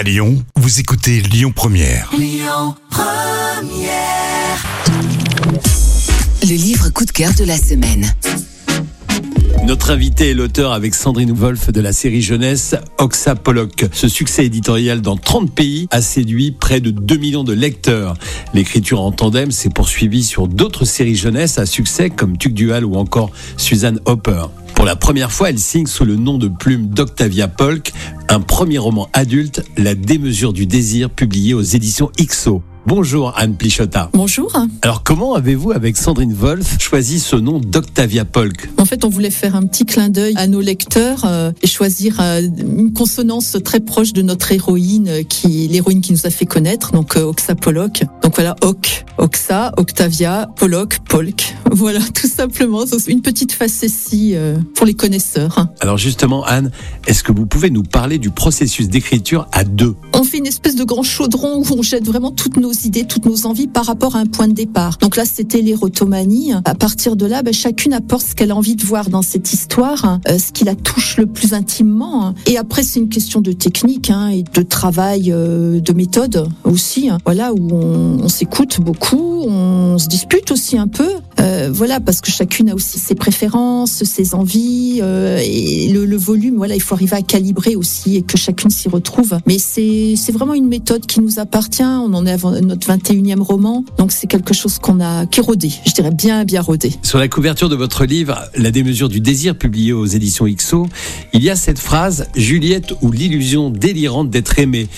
À Lyon, vous écoutez Lyon Première. Le livre coup de cœur de la semaine. Notre invité est l'auteur avec Sandrine Wolf de la série jeunesse Oxa Pollock. Ce succès éditorial dans 30 pays a séduit près de 2 millions de lecteurs. L'écriture en tandem s'est poursuivie sur d'autres séries jeunesse à succès comme Tuc Dual ou encore Suzanne Hopper. Pour la première fois, elle signe sous le nom de plume d'Octavia Polk un premier roman adulte, La démesure du désir, publié aux éditions XO. Bonjour Anne Plichota. Bonjour. Alors comment avez-vous avec Sandrine Wolf choisi ce nom d'Octavia Polk? En fait, on voulait faire un petit clin d'œil à nos lecteurs euh, et choisir euh, une consonance très proche de notre héroïne, euh, qui l'héroïne qui nous a fait connaître, donc euh, Oxa Pollock. Donc voilà, Oc, Oxa, Octavia, Pollock, Polk. Voilà, tout simplement. Une petite facétie pour les connaisseurs. Alors justement Anne, est-ce que vous pouvez nous parler du processus d'écriture à deux? On fait une espèce de grand chaudron où on jette vraiment toutes nos idées, toutes nos envies par rapport à un point de départ. Donc là, c'était l'érotomanie. À partir de là, ben, chacune apporte ce qu'elle a envie de voir dans cette histoire, euh, ce qui la touche le plus intimement. Et après, c'est une question de technique hein, et de travail, euh, de méthode aussi. hein. Voilà, où on s'écoute beaucoup, on se dispute aussi un peu. Euh, voilà, parce que chacune a aussi ses préférences, ses envies euh, et le, volume. Voilà, il faut arriver à calibrer aussi et que chacune s'y retrouve. Mais c'est vraiment une méthode qui nous appartient. On en est avant notre 21e roman, donc c'est quelque chose qu'on a qui est rodé. Je dirais bien bien rodé. Sur la couverture de votre livre, La démesure du désir, publié aux éditions XO, il y a cette phrase Juliette ou l'illusion délirante d'être aimée.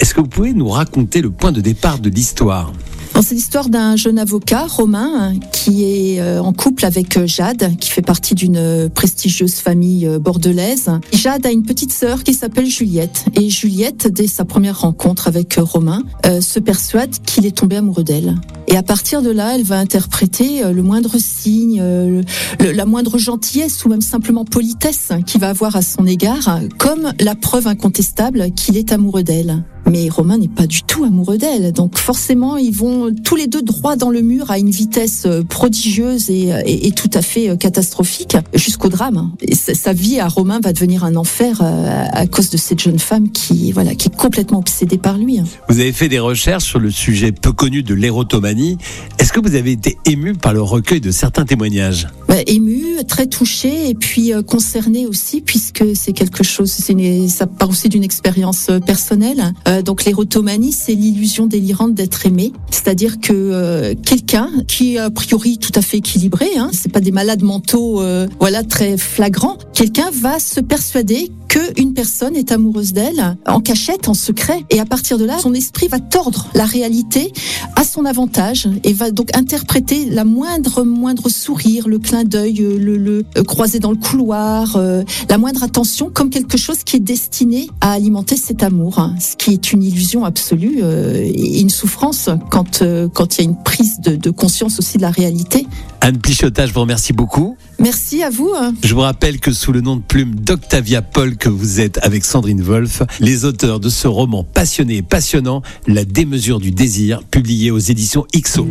Est-ce que vous pouvez nous raconter le point de départ de l'histoire? C'est l'histoire d'un jeune avocat, Romain, qui est euh, en couple avec euh, Jade, qui fait partie d'une euh, prestigieuse famille bordelaise. Jade a une petite sœur qui s'appelle Juliette. Et Juliette, dès sa première rencontre avec Romain, euh, se persuade qu'il est tombé amoureux d'elle. Et à partir de là, elle va interpréter le moindre signe, le- la moindre gentillesse ou même simplement politesse qu'il va avoir à son égard, comme la preuve incontestable qu'il est amoureux d'elle. Mais Romain n'est pas du tout amoureux d'elle. Donc forcément, ils vont tous les deux droit dans le mur à une vitesse euh, prodigieuse et, et- et tout à fait euh, catastrophique jusqu'au drame. Et sa vie à Romain va devenir un enfer euh, à cause de cette jeune femme qui, voilà, qui est complètement obsédée par lui. Vous avez fait des recherches sur le sujet peu connu de l'érotomanie. Est-ce que vous avez été ému par le recueil de certains témoignages? Ouais, ému, très touché et puis euh, concerné aussi puisque c'est quelque chose, une- ça part aussi d'une expérience euh, personnelle. Euh, donc l'érotomanie, c'est l'illusion délirante d'être aimé, c'est-à-dire que euh, quelqu'un qui est a priori tout à fait équilibré, hein, c'est pas des malades mentaux, euh, voilà très flagrants, quelqu'un va se persuader que une personne est amoureuse d'elle en cachette, en secret, et à partir de là, son esprit va tordre la réalité à son avantage et va donc interpréter la moindre moindre sourire, le clin d'œil, euh, le, le euh, croisé dans le couloir, euh, la moindre attention comme quelque chose qui est destiné à alimenter cet amour, hein, ce qui est une illusion absolue et une souffrance quand quand il y a une prise de, de conscience aussi de la réalité. Anne Plichota, je vous remercie beaucoup. Merci à vous. hein. Je vous rappelle que sous le nom de plume d'Octavia Paul que vous êtes avec Sandrine Wolf, les auteurs de ce roman passionné et passionnant, La démesure du désir, publié aux éditions XO.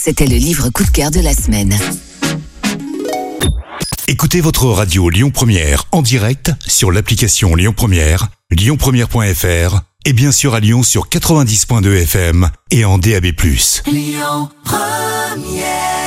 C'était le livre coup de cœur de la semaine. Écoutez votre radio Lyon Première en direct sur l'application Lyon Première, lyonpremière.fr et bien sûr à Lyon sur 90.2 FM et en DAB+. Lyon Première